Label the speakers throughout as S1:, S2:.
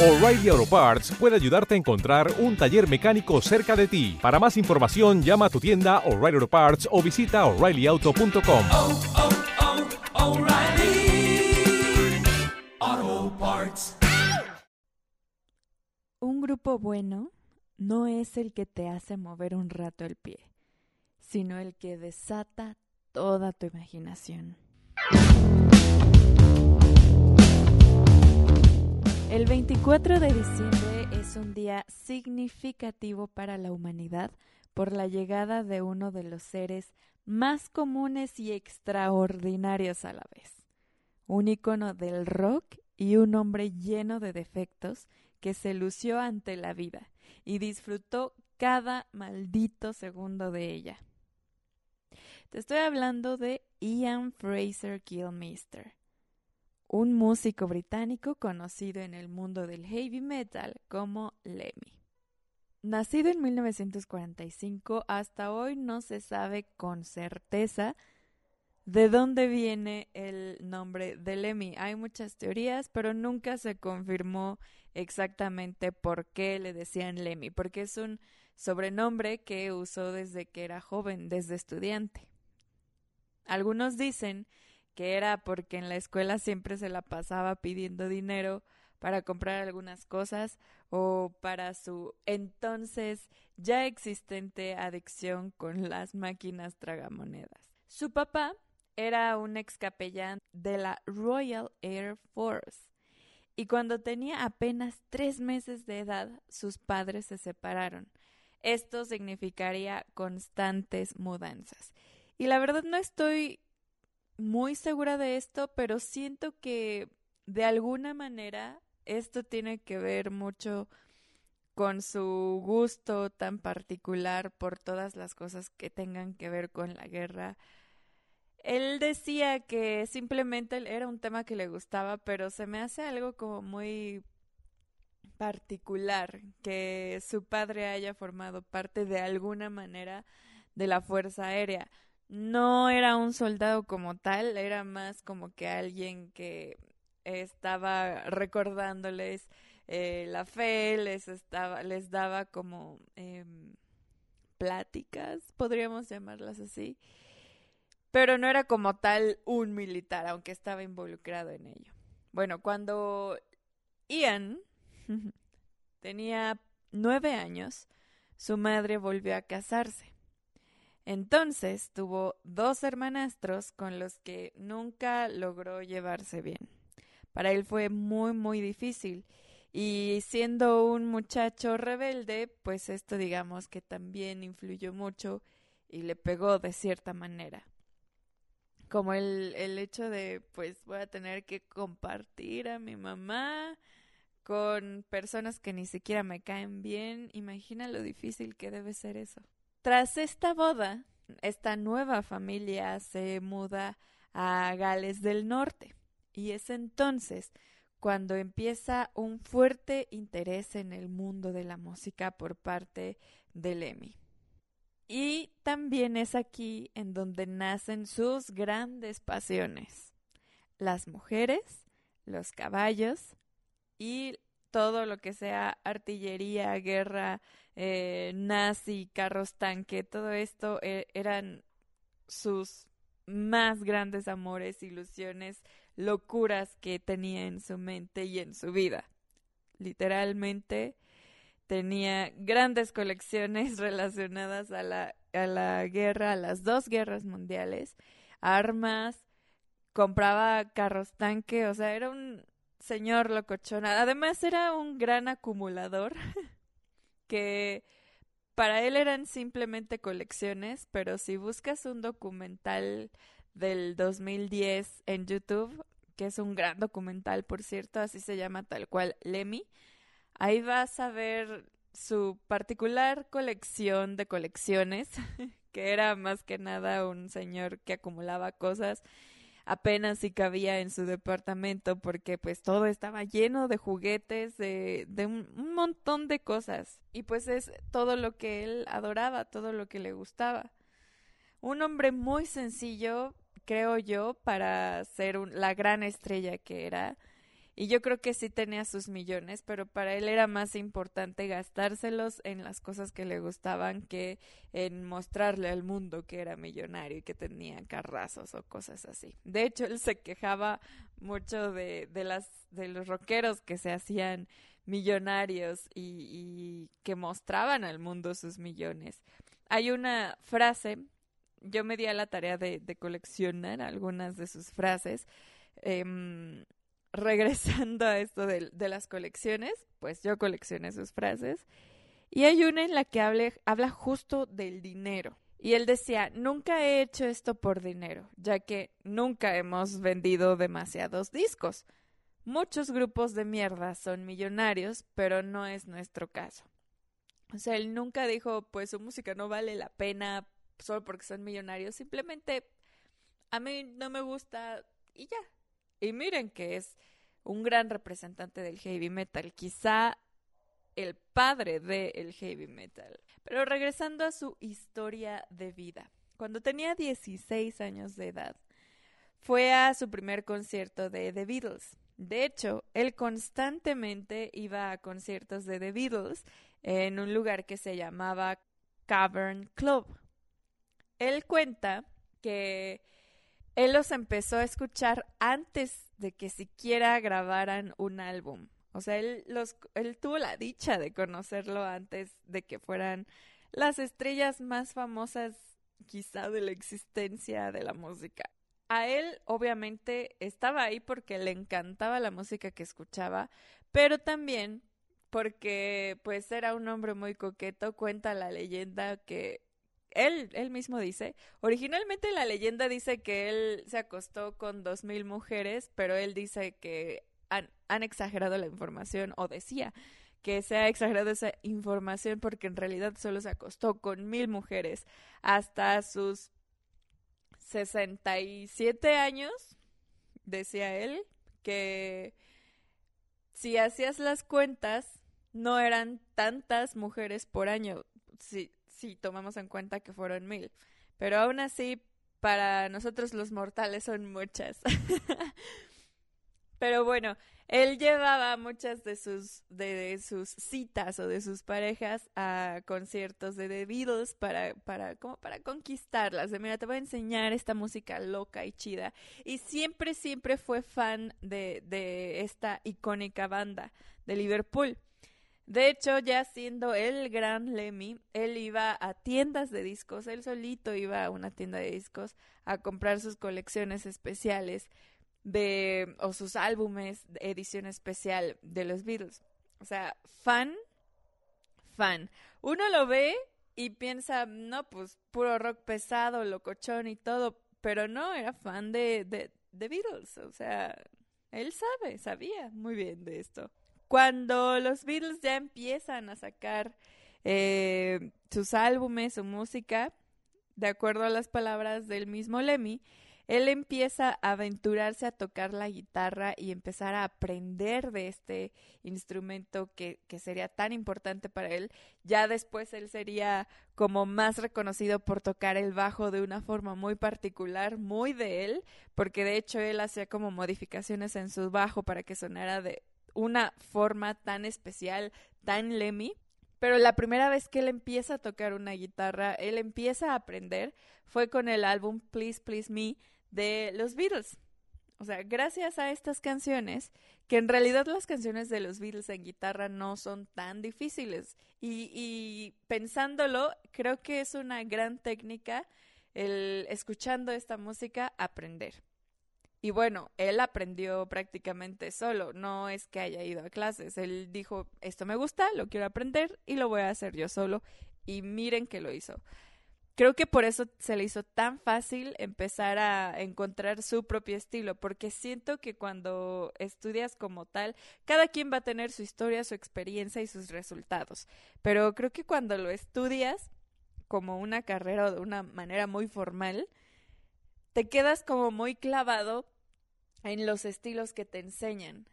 S1: O'Reilly Auto Parts puede ayudarte a encontrar un taller mecánico cerca de ti. Para más información, llama a tu tienda O'Reilly Auto Parts o visita oreillyauto.com.
S2: oh, oh, Parts.
S3: Un grupo bueno no es el que te hace mover un rato el pie, sino el que desata toda tu imaginación. El 24 de diciembre es un día significativo para la humanidad por la llegada de uno de los seres más comunes y extraordinarios a la vez. Un ícono del rock y un hombre lleno de defectos que se lució ante la vida y disfrutó cada maldito segundo de ella. Te estoy hablando de Ian Fraser Gilmeister, un músico británico conocido en el mundo del heavy metal como Lemmy. Nacido en 1945, hasta hoy no se sabe con certeza de dónde viene el nombre de Lemmy. Hay muchas teorías, pero nunca se confirmó exactamente por qué le decían Lemmy, porque es un sobrenombre que usó desde que era joven, desde estudiante. Algunos dicen que era porque en la escuela siempre se la pasaba pidiendo dinero para comprar algunas cosas o para su entonces ya existente adicción con las máquinas tragamonedas. Su papá era un ex capellán de la Royal Air Force y cuando tenía apenas tres meses de edad sus padres se separaron. Esto significaría constantes mudanzas. Y la verdad no estoy muy segura de esto, pero siento que de alguna manera esto tiene que ver mucho con su gusto tan particular por todas las cosas que tengan que ver con la guerra. Él decía que simplemente era un tema que le gustaba, pero se me hace algo como muy particular que su padre haya formado parte de alguna manera de la Fuerza Aérea. No era un soldado como tal, era más como que alguien que estaba recordándoles eh, la fe, les estaba, les daba como eh, pláticas, podríamos llamarlas así, pero no era como tal un militar, aunque estaba involucrado en ello. Bueno, cuando Ian tenía nueve años, su madre volvió a casarse. Entonces tuvo dos hermanastros con los que nunca logró llevarse bien. Para él fue muy, muy difícil. Y siendo un muchacho rebelde, pues esto digamos que también influyó mucho y le pegó de cierta manera. Como el, el hecho de, pues voy a tener que compartir a mi mamá con personas que ni siquiera me caen bien. Imagina lo difícil que debe ser eso. Tras esta boda, esta nueva familia se muda a Gales del Norte y es entonces cuando empieza un fuerte interés en el mundo de la música por parte de Lemmy. Y también es aquí en donde nacen sus grandes pasiones, las mujeres, los caballos y todo lo que sea artillería, guerra, eh, nazi, carros tanque, todo esto eh, eran sus más grandes amores, ilusiones, locuras que tenía en su mente y en su vida. Literalmente tenía grandes colecciones relacionadas a la, a la guerra, a las dos guerras mundiales, armas, compraba carros tanque, o sea, era un señor locochona. Además era un gran acumulador que para él eran simplemente colecciones, pero si buscas un documental del 2010 en YouTube, que es un gran documental, por cierto, así se llama tal cual Lemmy, ahí vas a ver su particular colección de colecciones, que era más que nada un señor que acumulaba cosas apenas si cabía en su departamento porque pues todo estaba lleno de juguetes, de, de un, montón de cosas. Y pues es todo lo que él adoraba, todo lo que le gustaba. Un hombre muy sencillo, creo yo, para ser la gran estrella que era. Y yo creo que sí tenía sus millones, pero para él era más importante gastárselos en las cosas que le gustaban que en mostrarle al mundo que era millonario y que tenía carrazos o cosas así. De hecho, él se quejaba mucho de, de las, de los rockeros que se hacían millonarios y, y que mostraban al mundo sus millones. Hay una frase, yo me di a la tarea de, de coleccionar algunas de sus frases. em, regresando a esto de, las colecciones, pues yo coleccioné sus frases. Y hay una en la que hable- habla justo del dinero. Y él decía, nunca he hecho esto por dinero, ya que nunca hemos vendido demasiados discos. Muchos grupos de mierda son millonarios, pero no es nuestro caso. O sea, él nunca dijo, pues su música no vale la pena solo porque son millonarios. Simplemente a mí no me gusta y ya. Y miren que es un gran representante del heavy metal, quizá el padre del heavy metal. Pero regresando a su historia de vida. Cuando tenía 16 años de edad, fue a su primer concierto de The Beatles. De hecho, él constantemente iba a conciertos de The Beatles en un lugar que se llamaba Cavern Club. Él cuenta que él los empezó a escuchar antes de que siquiera grabaran un álbum. O sea, él, los, él tuvo la dicha de conocerlo antes de que fueran las estrellas más famosas quizá de la existencia de la música. A él obviamente estaba ahí porque le encantaba la música que escuchaba, pero también porque pues era un hombre muy coqueto, cuenta la leyenda que él, él mismo dice, originalmente la leyenda dice que él se acostó con dos mil mujeres, pero él dice que han, han exagerado la información, o decía que se ha exagerado esa información porque en realidad solo se acostó con mil mujeres. Hasta sus 67 años, decía él, que si hacías las cuentas, no eran tantas mujeres por año, si tomamos en cuenta que fueron mil. Pero aún así, para nosotros los mortales son muchas. Pero bueno, él llevaba muchas de sus, de, sus citas o de sus parejas a conciertos de The Beatles para, para, como para conquistarlas. De mira, te voy a enseñar esta música loca y chida. Y siempre, siempre fue fan de, de esta icónica banda de Liverpool. De hecho, ya siendo el gran Lemmy, él iba a tiendas de discos, él solito iba a una tienda de discos a comprar sus colecciones especiales de o sus álbumes de edición especial de los Beatles. O sea, fan, fan. Uno lo ve y piensa, no, pues puro rock pesado, locochón y todo, pero no, era fan de, de, de Beatles. O sea, él sabe, sabía muy bien de esto. Cuando los Beatles ya empiezan a sacar eh, sus álbumes, su música, de acuerdo a las palabras del mismo Lemmy, él empieza a aventurarse a tocar la guitarra y empezar a aprender de este instrumento que, que, sería tan importante para él. Ya después él sería como más reconocido por tocar el bajo de una forma muy particular, muy de él, porque de hecho él hacía como modificaciones en su bajo para que sonara de una forma tan especial, tan Lemmy. Pero la primera vez que él empieza a tocar una guitarra, él empieza a aprender, fue con el álbum Please Please Me de los Beatles. O sea, gracias a estas canciones, que en realidad las canciones de los Beatles en guitarra no son tan difíciles. Y, y pensándolo, creo que es una gran técnica el escuchando esta música aprender. Y bueno, él aprendió prácticamente solo, no es que haya ido a clases. Él dijo, esto me gusta, lo quiero aprender y lo voy a hacer yo solo. Y miren que lo hizo. Creo que por eso se le hizo tan fácil empezar a encontrar su propio estilo, porque siento que cuando estudias como tal, cada quien va a tener su historia, su experiencia y sus resultados. Pero creo que cuando lo estudias como una carrera o de una manera muy formal, te quedas como muy clavado en los estilos que te enseñan.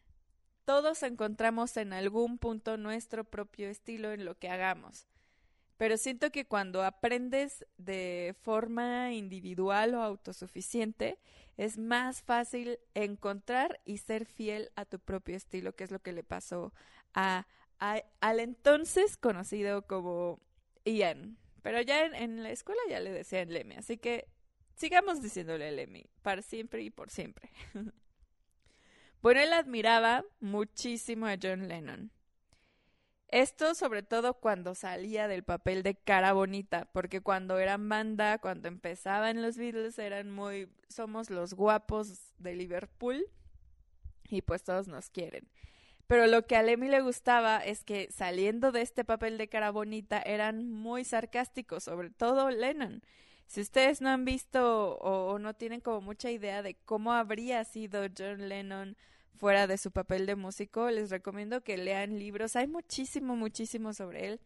S3: Todos encontramos en algún punto nuestro propio estilo en lo que hagamos. Pero siento que cuando aprendes de forma individual o autosuficiente, es más fácil encontrar y ser fiel a tu propio estilo, que es lo que le pasó a, al entonces conocido como Ian. Pero ya en, en la escuela ya le decían Lemmy, así que sigamos diciéndole Lemmy, para siempre y por siempre. bueno, él admiraba muchísimo a John Lennon. Esto sobre todo cuando salía del papel de cara bonita, porque cuando eran banda, cuando empezaban los Beatles, eran muy, somos los guapos de Liverpool y pues todos nos quieren. Pero lo que a Lemmy le gustaba es que saliendo de este papel de cara bonita eran muy sarcásticos, sobre todo Lennon. Si ustedes no han visto o, no tienen como mucha idea de cómo habría sido John Lennon fuera de su papel de músico, les recomiendo que lean libros. Hay muchísimo, muchísimo sobre él.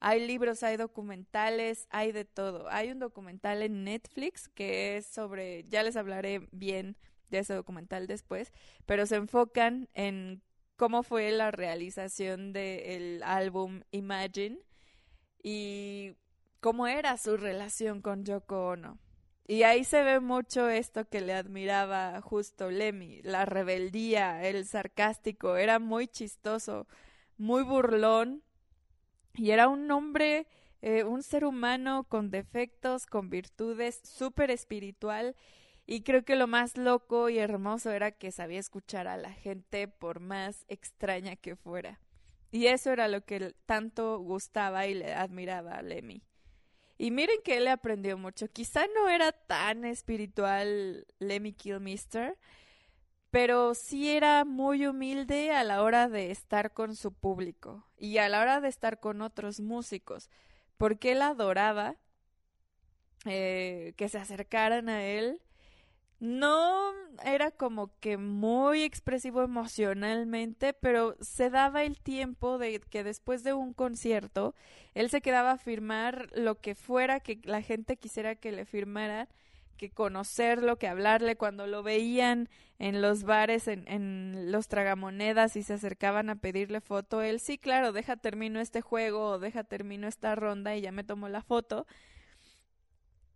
S3: Hay libros, hay documentales, hay de todo. Hay un documental en Netflix que es sobre, ya les hablaré bien de ese documental después, pero se enfocan en cómo fue la realización del álbum Imagine y cómo era su relación con Yoko Ono. Y ahí se ve mucho esto que le admiraba justo Lemmy, la rebeldía, el sarcástico, era muy chistoso, muy burlón y era un hombre, eh, un ser humano con defectos, con virtudes, súper espiritual y creo que lo más loco y hermoso era que sabía escuchar a la gente por más extraña que fuera. Y eso era lo que tanto gustaba y le admiraba a Lemmy. Y miren que él aprendió mucho. Quizá no era tan espiritual Lemmy Kilmister, pero sí era muy humilde a la hora de estar con su público y a la hora de estar con otros músicos, porque él adoraba eh, que se acercaran a él. No era como que muy expresivo emocionalmente, pero se daba el tiempo de que después de un concierto él se quedaba a firmar lo que fuera que la gente quisiera que le firmara, que conocerlo, que hablarle cuando lo veían en los bares, en, en los tragamonedas y se acercaban a pedirle foto, él sí, claro, deja termino este juego o deja termino esta ronda y ya me tomo la foto.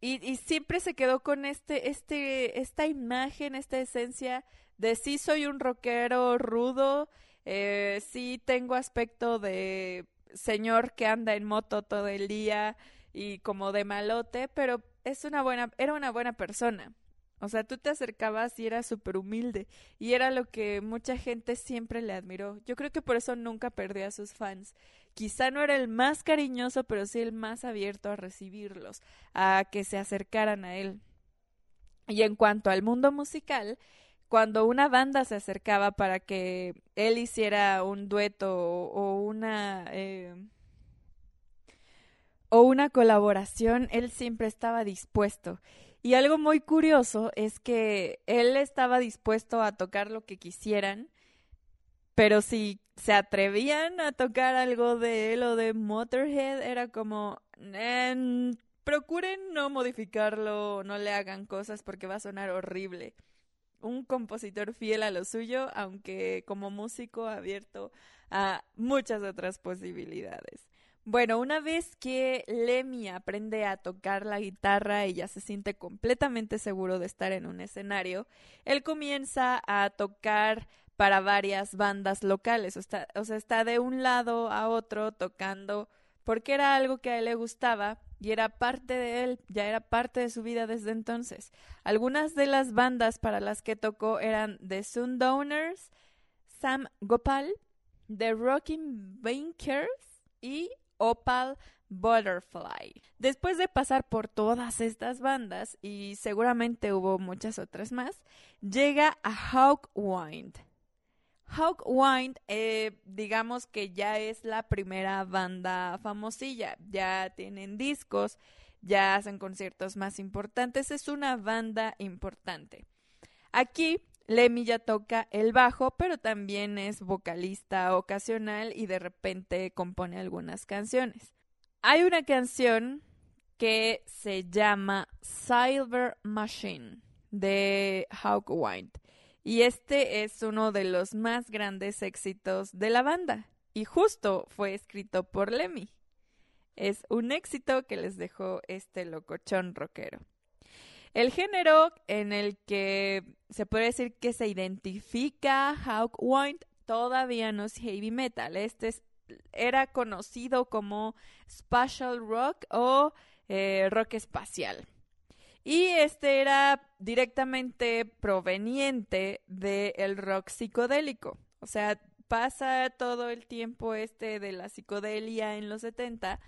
S3: Y, y siempre se quedó con este, este, esta imagen, esta esencia de sí soy un rockero rudo, eh, sí tengo aspecto de señor que anda en moto todo el día y como de malote, pero es una buena, era una buena persona. O sea, tú te acercabas y era súper humilde y era lo que mucha gente siempre le admiró. Yo creo que por eso nunca perdió a sus fans. Quizá no era el más cariñoso, pero sí el más abierto a recibirlos, a que se acercaran a él. Y en cuanto al mundo musical, cuando una banda se acercaba para que él hiciera un dueto o, una eh, o una colaboración, él siempre estaba dispuesto. Y algo muy curioso es que él estaba dispuesto a tocar lo que quisieran, pero si se atrevían a tocar algo de él o de Motorhead, era como, "Eh, procuren no modificarlo, no le hagan cosas porque va a sonar horrible. Un compositor fiel a lo suyo, aunque como músico abierto a muchas otras posibilidades. Bueno, una vez que Lemmy aprende a tocar la guitarra y ya se siente completamente seguro de estar en un escenario, él comienza a tocar para varias bandas locales, o, está, sea, está de un lado a otro tocando porque era algo que a él le gustaba y era parte de él, ya era parte de su vida desde entonces. Algunas de las bandas para las que tocó eran The Sundowners, Sam Gopal, The Rocking Bankers y Opal Butterfly. Después de pasar por todas estas bandas, y seguramente hubo muchas otras más, llega a Hawkwind. Hawkwind, eh, digamos que ya es la primera banda famosilla, ya tienen discos, ya hacen conciertos más importantes, es una banda importante. Aquí Lemmy ya toca el bajo, pero también es vocalista ocasional y de repente compone algunas canciones. Hay una canción que se llama Silver Machine de Hawkwind y este es uno de los más grandes éxitos de la banda y justo fue escrito por Lemmy. Es un éxito que les dejó este locochón rockero. El género en el que se puede decir que se identifica Hawkwind todavía no es heavy metal. Este es- era conocido como spatial rock o eh, rock espacial. Y este era directamente proveniente del rock psicodélico. O sea, pasa todo el tiempo este de la psicodelia en los 70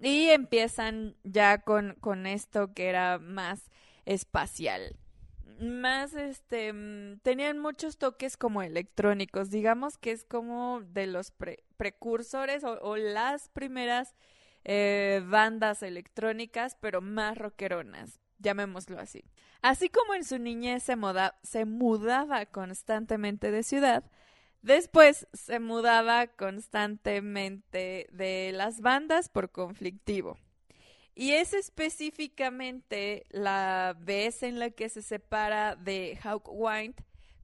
S3: y empiezan ya con, con esto que era más espacial. Más, este, mm, tenían muchos toques como electrónicos, digamos que es como de los pre- precursores o las primeras eh, bandas electrónicas, pero más rockeronas, llamémoslo así. Así como en su niñez se, mudaba constantemente de ciudad, después se mudaba constantemente de las bandas por conflictivo. Y es específicamente la vez en la que se separa de Hawkwind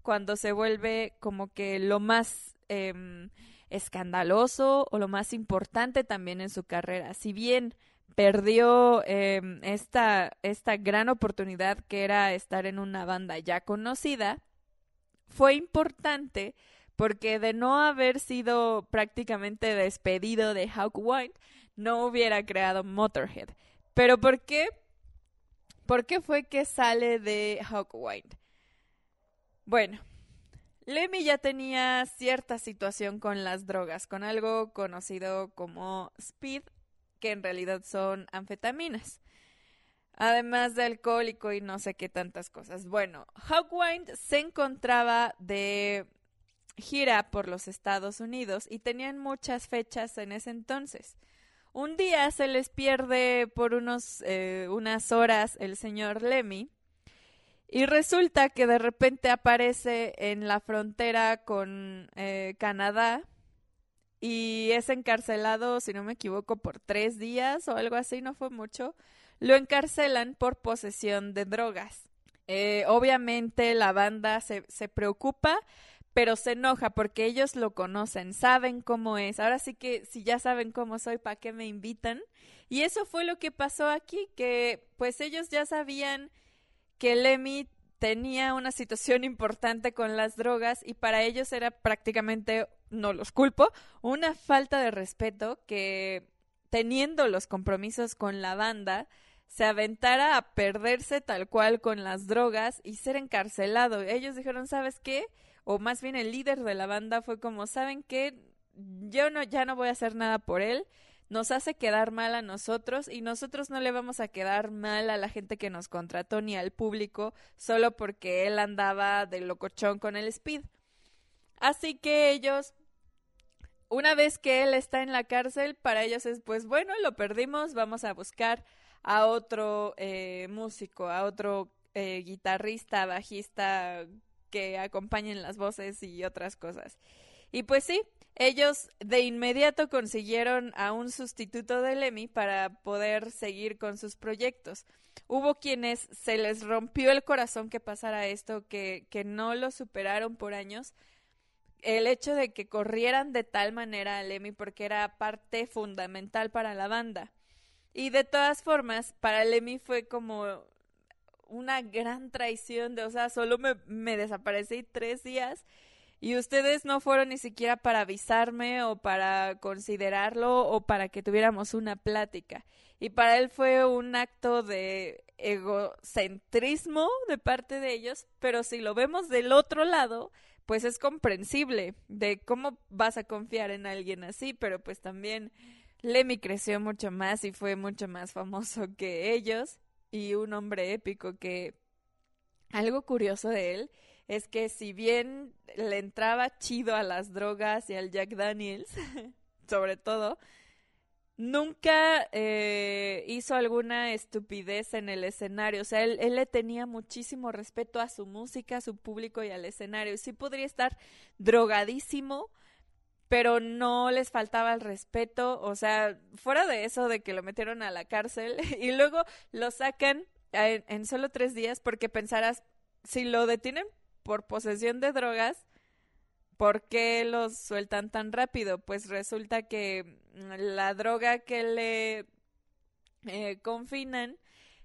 S3: cuando se vuelve como que lo más em, escandaloso o lo más importante también en su carrera. Si bien perdió em, esta, esta gran oportunidad que era estar en una banda ya conocida, fue importante porque de no haber sido prácticamente despedido de Hawkwind, no hubiera creado Motorhead. ¿Pero por qué? ¿Por qué fue que sale de Hawkwind? Bueno, Lemmy ya tenía cierta situación con las drogas, con algo conocido como speed, que en realidad son anfetaminas. Además de alcohólico y no sé qué tantas cosas. Bueno, Hawkwind se encontraba de gira por los Estados Unidos y tenían muchas fechas en ese entonces. Un día se les pierde por unos, eh, unas horas el señor Lemmy y resulta que de repente aparece en la frontera con eh, Canadá y es encarcelado, si no me equivoco, por tres días o algo así, no fue mucho. Lo encarcelan por posesión de drogas. Eh, obviamente la banda se, se preocupa, pero se enoja porque ellos lo conocen, saben cómo es. Ahora sí que si ya saben cómo soy, ¿para qué me invitan? Y eso fue lo que pasó aquí, que pues ellos ya sabían que Lemmy tenía una situación importante con las drogas y para ellos era prácticamente, no los culpo, una falta de respeto que teniendo los compromisos con la banda, se aventara a perderse tal cual con las drogas y ser encarcelado. Ellos dijeron, ¿sabes qué? O más bien el líder de la banda fue como, ¿saben qué? Yo no, ya no voy a hacer nada por él. Nos hace quedar mal a nosotros y nosotros no le vamos a quedar mal a la gente que nos contrató ni al público solo porque él andaba de locochón con el speed. Así que ellos una vez que él está en la cárcel, para ellos es, pues bueno, lo perdimos, vamos a buscar a otro eh, músico, a otro eh, guitarrista, bajista que acompañen las voces y otras cosas. Y pues sí, ellos de inmediato consiguieron a un sustituto de Lemmy para poder seguir con sus proyectos. Hubo quienes se les rompió el corazón que pasara esto, que, que no lo superaron por años, el hecho de que corrieran de tal manera a Lemmy porque era parte fundamental para la banda. Y de todas formas, para Lemmy fue como una gran traición de, o sea, solo me, me desaparecí tres días y ustedes no fueron ni siquiera para avisarme o para considerarlo o para que tuviéramos una plática. Y para él fue un acto de egocentrismo de parte de ellos, pero si lo vemos del otro lado, pues es comprensible de cómo vas a confiar en alguien así, pero pues también Lemmy creció mucho más y fue mucho más famoso que ellos y un hombre épico que algo curioso de él es que si bien le entraba chido a las drogas y al Jack Daniels, sobre todo, nunca eh, hizo alguna estupidez en el escenario. O sea, él, le tenía muchísimo respeto a su música, a su público y al escenario. Sí podría estar drogadísimo, pero no les faltaba el respeto. O sea, fuera de eso de que lo metieron a la cárcel y luego lo sacan en, en solo tres días porque pensarás, si lo detienen por posesión de drogas, ¿por qué los sueltan tan rápido? Pues resulta que la droga que le eh, confinan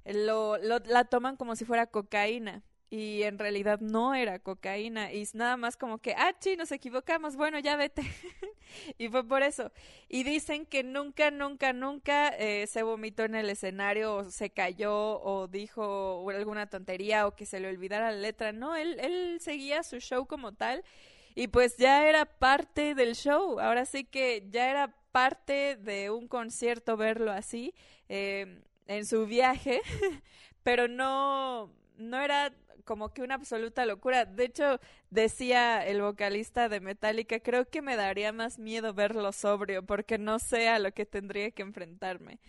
S3: lo, lo- la toman como si fuera cocaína y en realidad no era cocaína y nada más como que, ah, sí, nos equivocamos, bueno, ya vete. y fue por eso. Y dicen que nunca, nunca, nunca eh, se vomitó en el escenario o se cayó o dijo alguna tontería o que se le olvidara la letra. No, él, él seguía su show como tal y pues ya era parte del show. Ahora sí que ya era parte de un concierto verlo así eh, en su viaje, pero no, no era como que una absoluta locura. De hecho, decía el vocalista de Metallica, creo que me daría más miedo verlo sobrio porque no sé a lo que tendría que enfrentarme.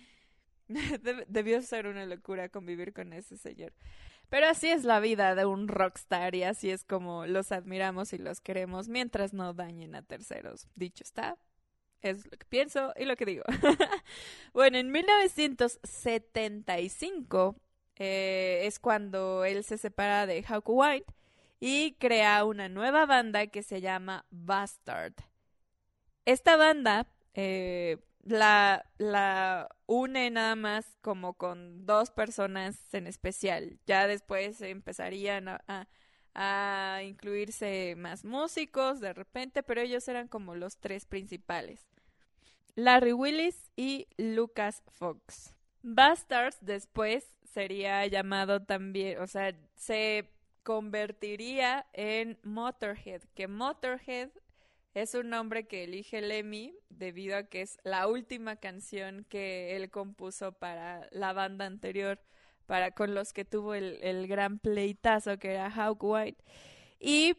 S3: Deb- Debió ser una locura convivir con ese señor. Pero así es la vida de un rockstar y así es como los admiramos y los queremos mientras no dañen a terceros. Dicho está, es lo que pienso y lo que digo. bueno, en 1975 eh, es cuando él se separa de Hawk White y crea una nueva banda que se llama Bastard. Esta banda eh, la, la une nada más como con dos personas en especial. Ya después empezarían a, incluirse más músicos de repente, pero ellos eran como los tres principales. Larry Willis y Lucas Fox. Bastards después sería llamado también, o sea, se convertiría en Motorhead, que Motorhead es un nombre que elige Lemmy debido a que es la última canción que él compuso para la banda anterior, para con los que tuvo el, el gran pleitazo que era Hawk White. Y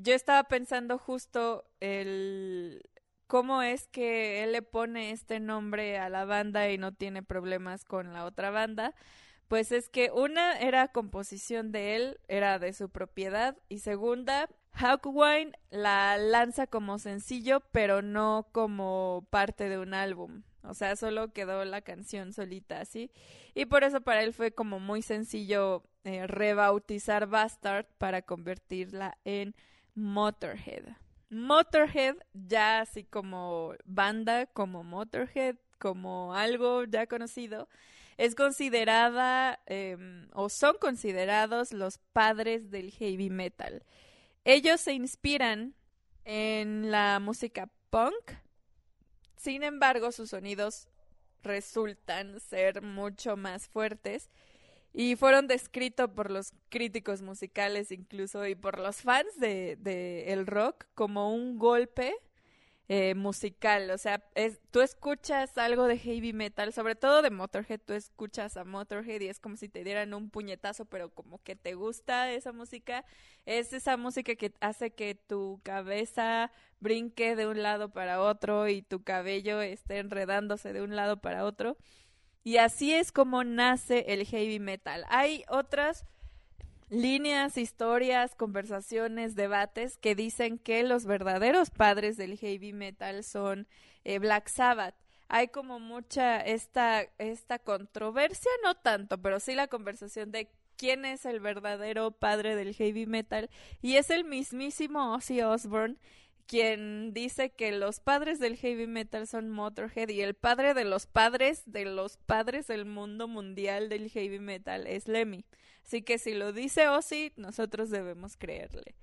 S3: yo estaba pensando justo el cómo es que él le pone este nombre a la banda y no tiene problemas con la otra banda. Pues es que una era composición de él, era de su propiedad, y segunda, Hawkwind la lanza como sencillo, pero no como parte de un álbum. O sea, solo quedó la canción solita así. Y por eso para él fue como muy sencillo eh, rebautizar Bastard para convertirla en Motorhead. Motorhead, ya así como banda, como Motorhead, como algo ya conocido, es considerada em, o son considerados los padres del heavy metal. Ellos se inspiran en la música punk, sin embargo sus sonidos resultan ser mucho más fuertes y fueron descritos por los críticos musicales incluso y por los fans de, de el rock como un golpe eh, musical, o sea, es, tú escuchas algo de heavy metal, sobre todo de Motorhead, tú escuchas a Motorhead y es como si te dieran un puñetazo, pero como que te gusta esa música, es esa música que hace que tu cabeza brinque de un lado para otro y tu cabello esté enredándose de un lado para otro. Y así es como nace el heavy metal. Hay otras líneas, historias, conversaciones, debates que dicen que los verdaderos padres del heavy metal son eh, Black Sabbath. Hay como mucha esta, esta controversia, no tanto, pero sí la conversación de quién es el verdadero padre del heavy metal y es el mismísimo Ozzy Osbourne quien dice que los padres del heavy metal son Motorhead y el padre de los padres de los padres del mundo mundial del heavy metal es Lemmy. Así que si lo dice Ozzy, nosotros debemos creerle.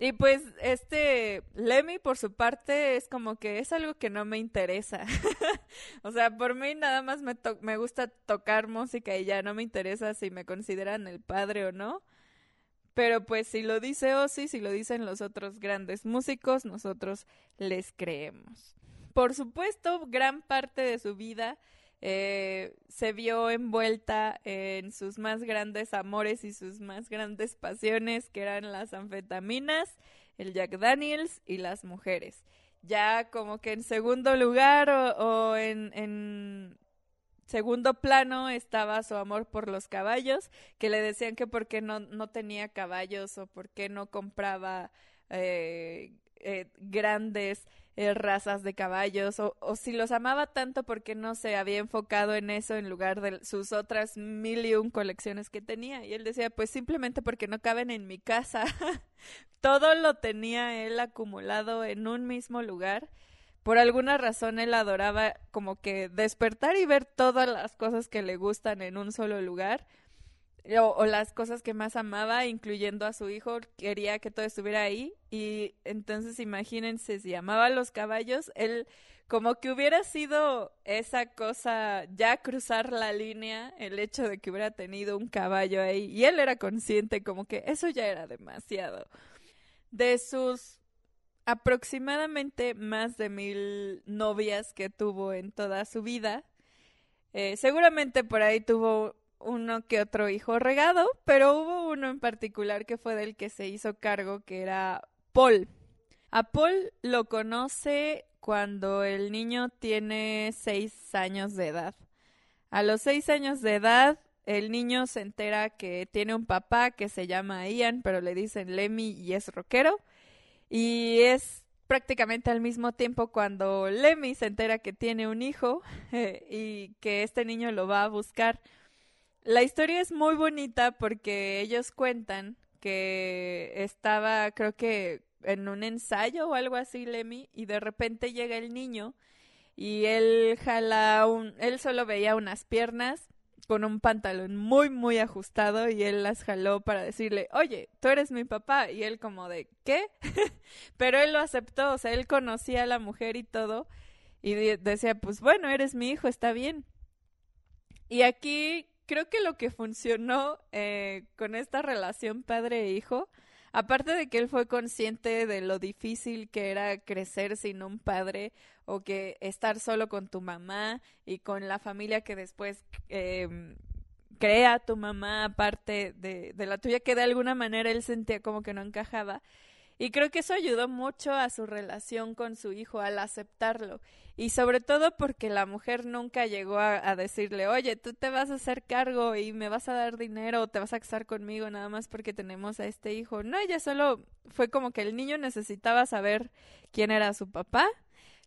S3: Y pues este Lemmy por su parte es como que es algo que no me interesa. o sea, por mí nada más me, me gusta tocar música y ya no me interesa si me consideran el padre o no. Pero pues si lo dice Ozzy, si lo dicen los otros grandes músicos, nosotros les creemos. Por supuesto, gran parte de su vida eh, se vio envuelta en sus más grandes amores y sus más grandes pasiones, que eran las anfetaminas, el Jack Daniels y las mujeres. Ya como que en segundo lugar o, o en, en segundo plano estaba su amor por los caballos, que le decían que por qué no, no tenía caballos o por qué no compraba eh, eh, grandes eh, razas de caballos o, o, si los amaba tanto porque no se había enfocado en eso en lugar de sus otras mil y un colecciones que tenía. Y él decía, pues simplemente porque no caben en mi casa. Todo lo tenía él acumulado en un mismo lugar por alguna razón él adoraba como que despertar y ver todas las cosas que le gustan en un solo lugar. O, o, las cosas que más amaba, incluyendo a su hijo, quería que todo estuviera ahí. Y entonces imagínense, si amaba los caballos, él como que hubiera sido esa cosa, ya cruzar la línea, el hecho de que hubiera tenido un caballo ahí. Y él era consciente como que eso ya era demasiado. De sus aproximadamente más de mil novias que tuvo en toda su vida. Eh, seguramente por ahí tuvo uno que otro hijo regado, pero hubo uno en particular que fue del que se hizo cargo, que era Paul. A Paul lo conoce cuando el niño tiene seis años de edad. A los seis años de edad, el niño se entera que tiene un papá que se llama Ian, pero le dicen Lemmy y es rockero. Y es prácticamente al mismo tiempo cuando Lemmy se entera que tiene un hijo y que este niño lo va a buscar. La historia es muy bonita porque ellos cuentan que estaba, creo que en un ensayo o algo así, Lemmy, y de repente llega el niño y él jala un, él solo veía unas piernas con un pantalón muy, muy ajustado y él las jaló para decirle, oye, tú eres mi papá. Y él como de, ¿qué? Pero él lo aceptó, o sea, él conocía a la mujer y todo. Y decía, pues bueno, eres mi hijo, está bien. Y aquí creo que lo que funcionó eh, con esta relación padre e hijo, aparte de que él fue consciente de lo difícil que era crecer sin un padre o que estar solo con tu mamá y con la familia que después eh, crea tu mamá aparte de, de la tuya, que de alguna manera él sentía como que no encajaba. Y creo que eso ayudó mucho a su relación con su hijo al aceptarlo. Y sobre todo porque la mujer nunca llegó a, decirle, oye, tú te vas a hacer cargo y me vas a dar dinero te vas a casar conmigo nada más porque tenemos a este hijo. No, ella solo fue como que el niño necesitaba saber quién era su papá.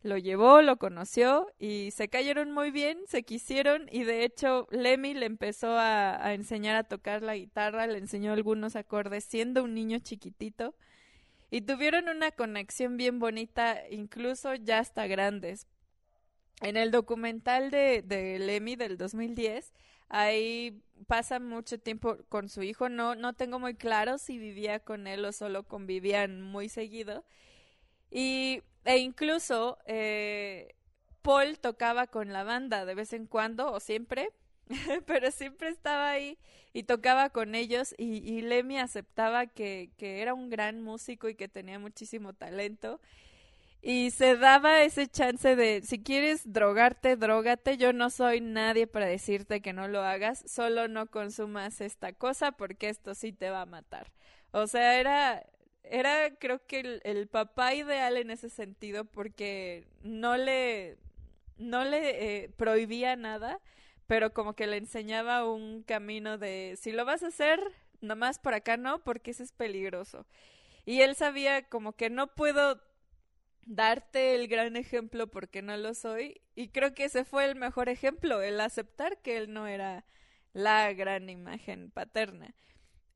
S3: Lo llevó, lo conoció y se cayeron muy bien, se quisieron y de hecho Lemmy le empezó a, a enseñar a tocar la guitarra, le enseñó algunos acordes siendo un niño chiquitito y tuvieron una conexión bien bonita, incluso ya hasta grandes. En el documental de, de Lemmy del 2010, ahí pasa mucho tiempo con su hijo. No, no tengo muy claro si vivía con él o solo convivían muy seguido. Y, e incluso eh, Paul tocaba con la banda de vez en cuando o siempre, pero siempre estaba ahí y tocaba con ellos y, y Lemmy aceptaba que, que era un gran músico y que tenía muchísimo talento y se daba ese chance de si quieres drogarte, drogate, yo no soy nadie para decirte que no lo hagas, solo no consumas esta cosa porque esto sí te va a matar. O sea, era era creo que el, papá ideal en ese sentido porque no le no le eh, prohibía nada pero como que le enseñaba un camino de si lo vas a hacer, nomás por acá no, porque eso es peligroso. Y él sabía como que no puedo darte el gran ejemplo porque no lo soy. Y creo que ese fue el mejor ejemplo, el aceptar que él no era la gran imagen paterna.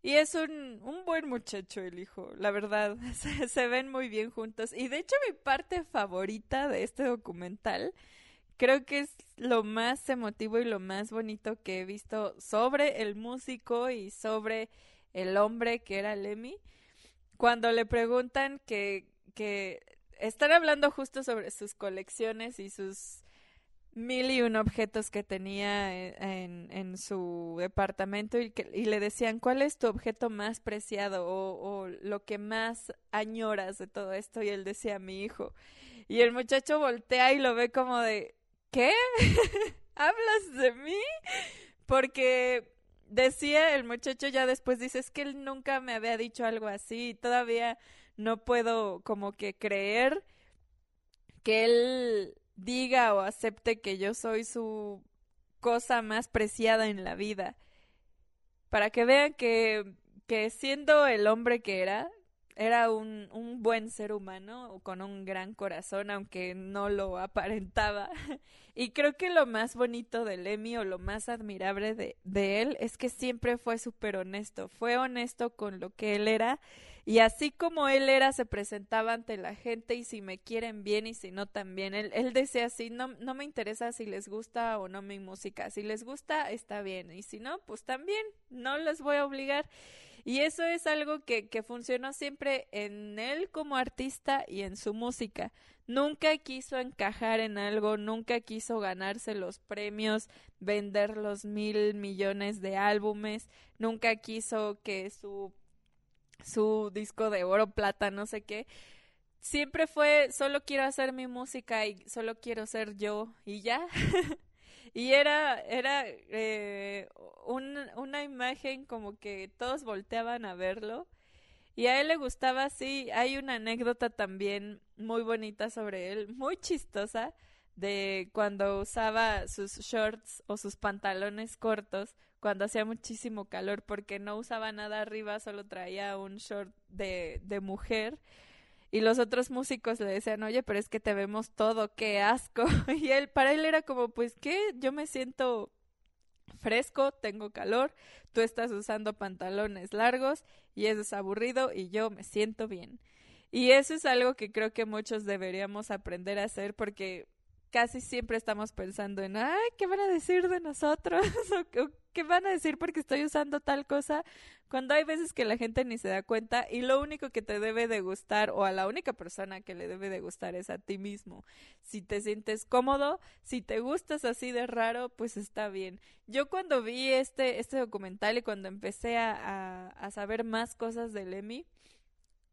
S3: Y es un, un buen muchacho el hijo, la verdad, se, ven muy bien juntos. Y de hecho mi parte favorita de este documental creo que es lo más emotivo y lo más bonito que he visto sobre el músico y sobre el hombre que era Lemmy. Cuando le preguntan que, que están hablando justo sobre sus colecciones y sus mil y un objetos que tenía en, en su departamento y le decían, ¿cuál es tu objeto más preciado o, o lo que más añoras de todo esto? Y él decía, mi hijo. Y el muchacho voltea y lo ve como de, ¿qué? ¿Hablas de mí? Porque decía el muchacho ya después, dice, es que él nunca me había dicho algo así, todavía no puedo como que creer que él diga o acepte que yo soy su cosa más preciada en la vida. Para que vean que, que siendo el hombre que era, era un, un buen ser humano con un gran corazón, aunque no lo aparentaba. Y creo que lo más bonito de Lemmy o lo más admirable de, de él es que siempre fue súper honesto. Fue honesto con lo que él era Y así como él era, se presentaba ante la gente y si me quieren bien y si no también. Él, él decía así, no, no me interesa si les gusta o no mi música. Si les gusta, está bien. Y si no, pues también, no les voy a obligar. Y eso es algo que, que funcionó siempre en él como artista y en su música. Nunca quiso encajar en algo, nunca quiso ganarse los premios, vender los mil millones de álbumes, nunca quiso que su, su disco de oro, plata, no sé qué. Siempre fue, solo quiero hacer mi música y solo quiero ser yo y ya. y era, era eh, un, una imagen como que todos volteaban a verlo. Y a él le gustaba así. Hay una anécdota también muy bonita sobre él, muy chistosa, de cuando usaba sus shorts o sus pantalones cortos cuando hacía muchísimo calor porque no usaba nada arriba, solo traía un short de, de mujer. Y los otros músicos le decían, oye, pero es que te vemos todo, qué asco. Y él, para él era como, pues, ¿qué? Yo me siento fresco, tengo calor, tú estás usando pantalones largos y eso es aburrido y yo me siento bien. Y eso es algo que creo que muchos deberíamos aprender a hacer porque casi siempre estamos pensando en, ay, ¿qué van a decir de nosotros? ¿O qué van a decir porque estoy usando tal cosa? Cuando hay veces que la gente ni se da cuenta y lo único que te debe de gustar o a la única persona que le debe de gustar es a ti mismo. Si te sientes cómodo, si te gustas así de raro, pues está bien. Yo cuando vi este, este documental y cuando empecé a, a, a saber más cosas del Emmy,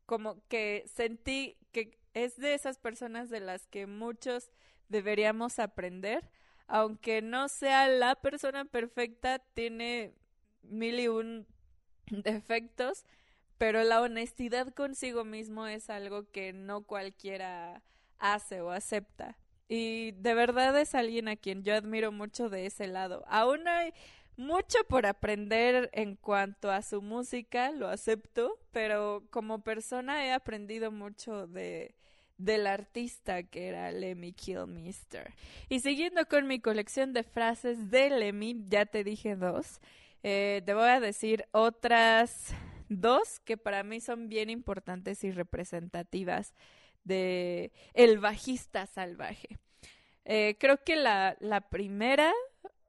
S3: como que sentí que es de esas personas de las que muchos deberíamos aprender, aunque no sea la persona perfecta, tiene mil y un defectos, pero la honestidad consigo mismo es algo que no cualquiera hace o acepta. Y de verdad es alguien a quien yo admiro mucho de ese lado. Aún hay mucho por aprender en cuanto a su música, lo acepto, pero como persona he aprendido mucho de, del artista que era Lemmy Kilmister. Y siguiendo con mi colección de frases de Lemmy, ya te dije dos, eh, te voy a decir otras dos que para mí son bien importantes y representativas de el bajista salvaje. Eh, creo que la, la primera,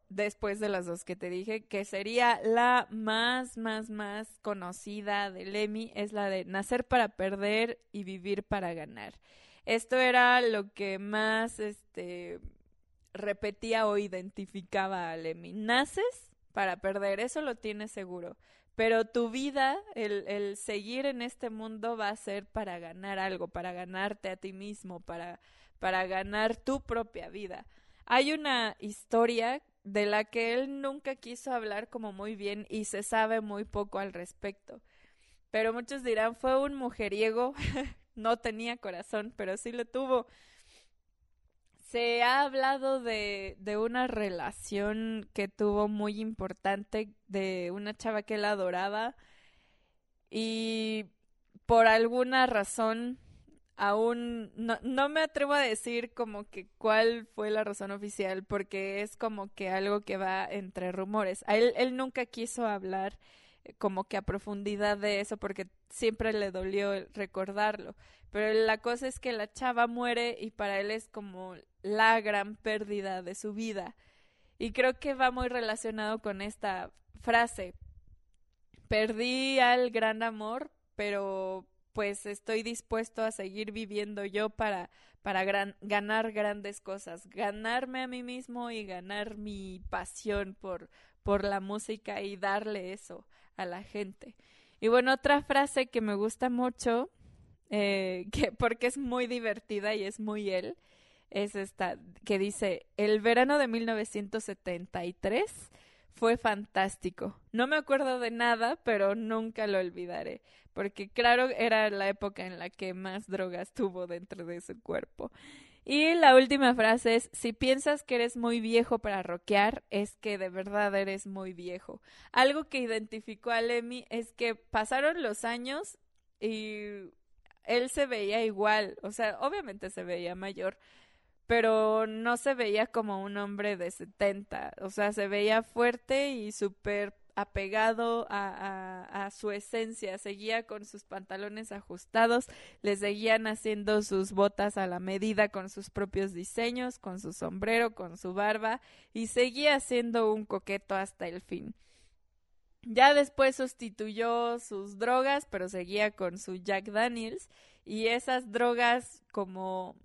S3: después de las dos que te dije, que sería la más, más, más conocida de Lemmy, es la de nacer para perder y vivir para ganar. Esto era lo que más este repetía o identificaba a Lemmy. Naces para perder, eso lo tienes seguro. Pero tu vida, el, el seguir en este mundo va a ser para ganar algo, para ganarte a ti mismo, para, para ganar tu propia vida. Hay una historia de la que él nunca quiso hablar como muy bien y se sabe muy poco al respecto. Pero muchos dirán, fue un mujeriego no tenía corazón, pero sí lo tuvo. Se ha hablado de, de una relación que tuvo muy importante de una chava que él adoraba y por alguna razón aún no, no me atrevo a decir como que cuál fue la razón oficial porque es como que algo que va entre rumores. Él, él nunca quiso hablar como que a profundidad de eso porque siempre le dolió recordarlo. Pero la cosa es que la chava muere y para él es como la gran pérdida de su vida. Y creo que va muy relacionado con esta frase. Perdí al gran amor, pero pues estoy dispuesto a seguir viviendo yo para, para ganar grandes cosas, ganarme a mí mismo y ganar mi pasión por, por la música y darle eso a la gente. Y bueno, otra frase que me gusta mucho, eh, que, porque es muy divertida y es muy él, es esta que dice, el verano de 1973 fue fantástico. No me acuerdo de nada, pero nunca lo olvidaré, porque claro, era la época en la que más drogas tuvo dentro de su cuerpo. Y la última frase es, si piensas que eres muy viejo para rockear, es que de verdad eres muy viejo. Algo que identificó a Lemmy es que pasaron los años y él se veía igual, o sea, obviamente se veía mayor, pero no se veía como un hombre de 70, o sea, se veía fuerte y súper apegado a, su esencia, seguía con sus pantalones ajustados, le seguían haciendo sus botas a la medida con sus propios diseños, con su sombrero, con su barba, y seguía siendo un coqueto hasta el fin. Ya después sustituyó sus drogas, pero seguía con su Jack Daniels, y esas drogas como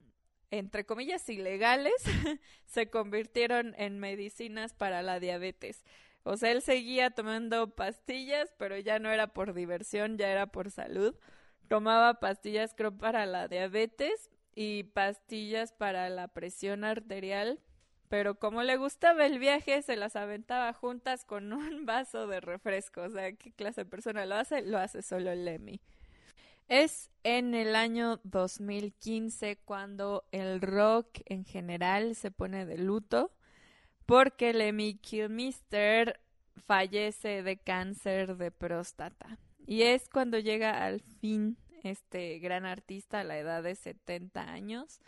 S3: entre comillas ilegales se convirtieron en medicinas para la diabetes. O sea, él seguía tomando pastillas, pero ya no era por diversión, ya era por salud. Tomaba pastillas, creo, para la diabetes y pastillas para la presión arterial. Pero como le gustaba el viaje, se las aventaba juntas con un vaso de refresco. O sea, ¿qué clase de persona lo hace? Lo hace solo Lemmy. Es en el año 2015 cuando el rock en general se pone de luto porque Lemmy Kilmister fallece de cáncer de próstata. Y es cuando llega al fin este gran artista a la edad de 70 años.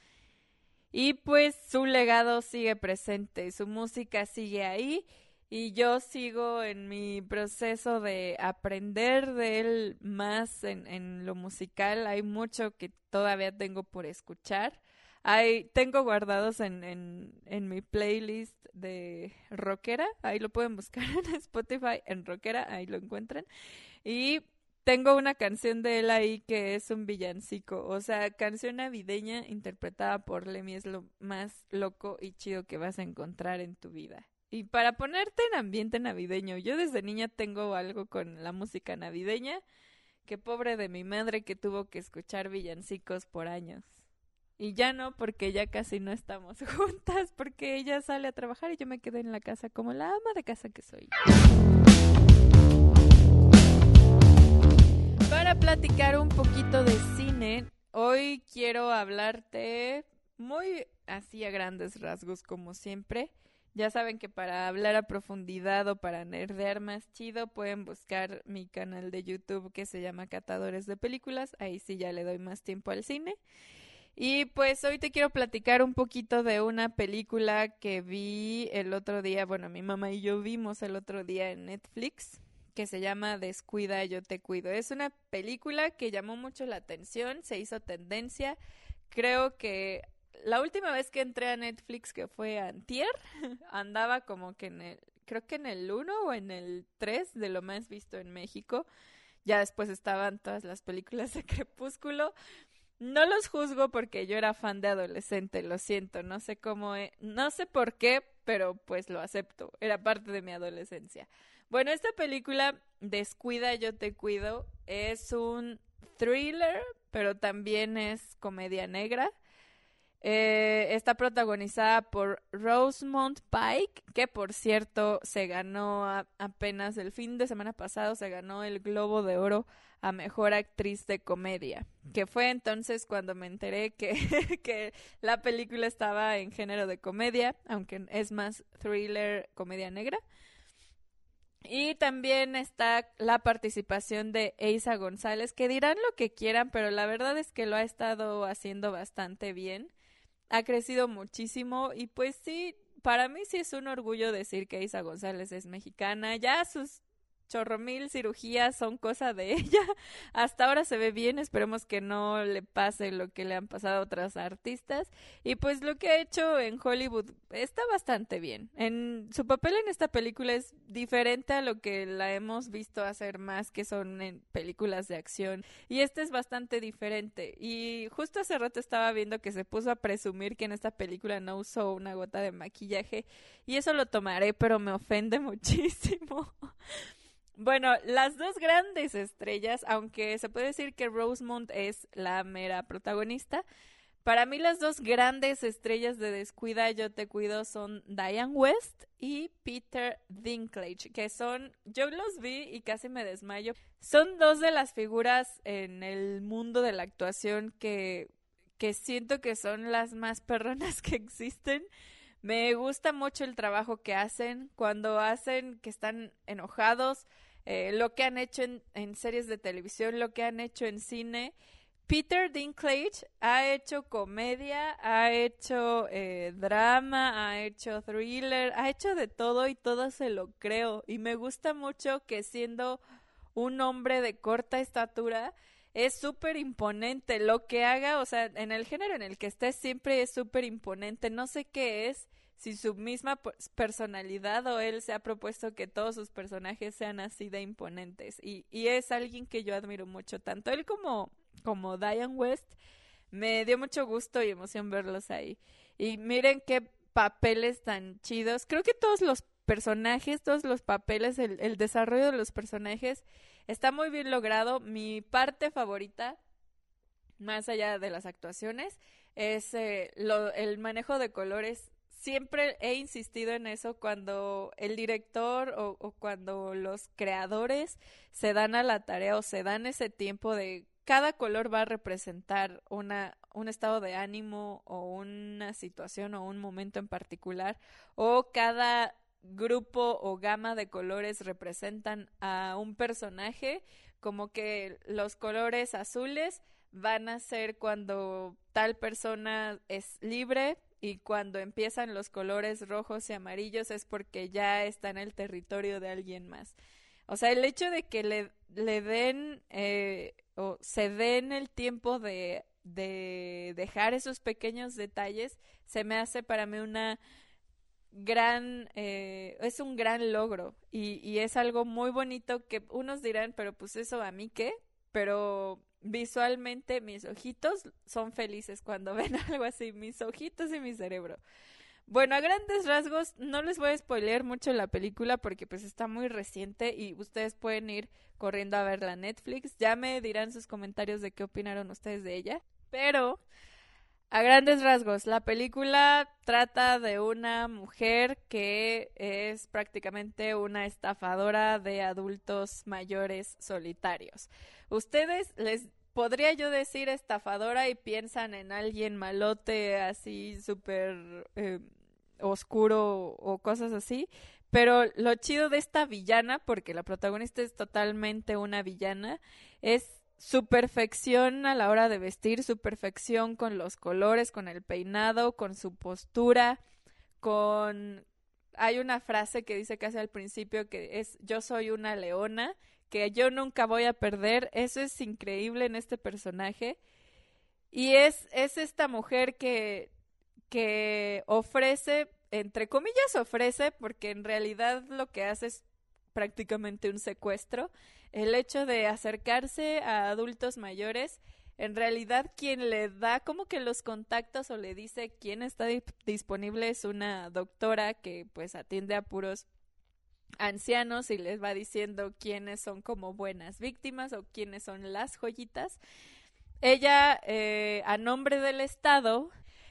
S3: Y pues su legado sigue presente, su música sigue ahí y yo sigo en mi proceso de aprender de él más en, en lo musical. Hay mucho que todavía tengo por escuchar. Hay, tengo guardados en, en, en mi playlist de rockera, ahí lo pueden buscar en Spotify, en rockera, ahí lo encuentran. Y tengo una canción de él ahí que es un villancico, o sea, canción navideña interpretada por Lemmy es lo más loco y chido que vas a encontrar en tu vida. Y para ponerte en ambiente navideño, yo desde niña tengo algo con la música navideña, que pobre de mi madre que tuvo que escuchar villancicos por años. Y ya no, porque ya casi no estamos juntas, porque ella sale a trabajar y yo me quedé en la casa como la ama de casa que soy. Para platicar un poquito de cine, hoy quiero hablarte muy así a grandes rasgos como siempre. Ya saben que para hablar a profundidad o para nerdear más chido pueden buscar mi canal de YouTube que se llama Catadores de Películas. Ahí sí ya le doy más tiempo al cine. Y pues hoy te quiero platicar un poquito de una película que vi el otro día, bueno, mi mamá y yo vimos el otro día en Netflix, que se llama Descuida, yo te cuido. Es una película que llamó mucho la atención, se hizo tendencia. Creo que la última vez que entré a Netflix, que fue antier, andaba como que en el, creo que en el 1 o en el 3 de lo más visto en México. Ya después estaban todas las películas de Crepúsculo, no los juzgo porque yo era fan de adolescente, lo siento, no sé cómo, no sé por qué, pero pues lo acepto, era parte de mi adolescencia. Bueno, esta película, Descuida, yo te cuido, es un thriller, pero también es comedia negra. Eh, está protagonizada por Rosemont Pike, que por cierto se ganó apenas el fin de semana pasado, se ganó el Globo de Oro a Mejor Actriz de Comedia, que fue entonces cuando me enteré que, que la película estaba en género de comedia, aunque es más thriller, comedia negra. Y también está la participación de Eisa González, que dirán lo que quieran, pero la verdad es que lo ha estado haciendo bastante bien. Ha crecido muchísimo y pues sí, para mí sí es un orgullo decir que Isa González es mexicana. Ya sus chorro mil cirugías son cosa de ella. Hasta ahora se ve bien, esperemos que no le pase lo que le han pasado a otras artistas. Y pues lo que ha hecho en Hollywood está bastante bien. En su papel en esta película es diferente a lo que la hemos visto hacer más que son en películas de acción. Y este es bastante diferente. Y justo hace rato estaba viendo que se puso a presumir que en esta película no usó una gota de maquillaje. Y eso lo tomaré, pero me ofende muchísimo. Bueno, las dos grandes estrellas, aunque se puede decir que Rosemont es la mera protagonista, para mí las dos grandes estrellas de Descuida, yo te cuido son Diane West y Peter Dinklage, que son, yo los vi y casi me desmayo. Son dos de las figuras en el mundo de la actuación que, que siento que son las más perronas que existen. Me gusta mucho el trabajo que hacen cuando hacen que están enojados, eh, lo que han hecho en, series de televisión, lo que han hecho en cine. Peter Dinklage ha hecho comedia, ha hecho eh, drama, ha hecho thriller, ha hecho de todo y todo se lo creo. Y me gusta mucho que siendo un hombre de corta estatura, es súper imponente. Lo que haga, o sea, en el género en el que esté siempre es súper imponente. No sé qué es, si su misma personalidad o él se ha propuesto que todos sus personajes sean así de imponentes. Y, y es alguien que yo admiro mucho, tanto él como, como Diane West. Me dio mucho gusto y emoción verlos ahí. Y miren qué papeles tan chidos. Creo que todos los personajes, todos los papeles, el, el desarrollo de los personajes está muy bien logrado. Mi parte favorita, más allá de las actuaciones, es eh, lo, el manejo de colores siempre he insistido en eso cuando el director o, cuando los creadores se dan a la tarea o se dan ese tiempo de cada color va a representar una, un estado de ánimo o una situación o un momento en particular o cada grupo o gama de colores representan a un personaje como que los colores azules van a ser cuando tal persona es libre y cuando empiezan los colores rojos y amarillos es porque ya está en el territorio de alguien más. O sea, el hecho de que le, le den eh, o se den el tiempo de, de dejar esos pequeños detalles se me hace para mí una gran, eh, es un gran logro y, y es algo muy bonito que unos dirán, pero pues eso a mí qué, pero visualmente mis ojitos son felices cuando ven algo así, mis ojitos y mi cerebro. Bueno, a grandes rasgos, no les voy a spoilear mucho la película porque pues está muy reciente y ustedes pueden ir corriendo a verla a Netflix. Ya me dirán sus comentarios de qué opinaron ustedes de ella. Pero, a grandes rasgos, la película trata de una mujer que es prácticamente una estafadora de adultos mayores solitarios. Ustedes les podría yo decir estafadora y piensan en alguien malote así súper eh, oscuro o cosas así. Pero lo chido de esta villana, porque la protagonista es totalmente una villana, es su perfección a la hora de vestir, su perfección con los colores, con el peinado, con su postura, con... Hay una frase que dice casi al principio que es yo soy una leona que yo nunca voy a perder. Eso es increíble en este personaje. Y es, es esta mujer que, que ofrece, entre comillas ofrece, porque en realidad lo que hace es prácticamente un secuestro, el hecho de acercarse a adultos mayores, en realidad quien le da como que los contactos o le dice quién está disponible es una doctora que pues atiende a puros ancianos y les va diciendo quiénes son como buenas víctimas o quiénes son las joyitas. Ella, eh, a nombre del Estado,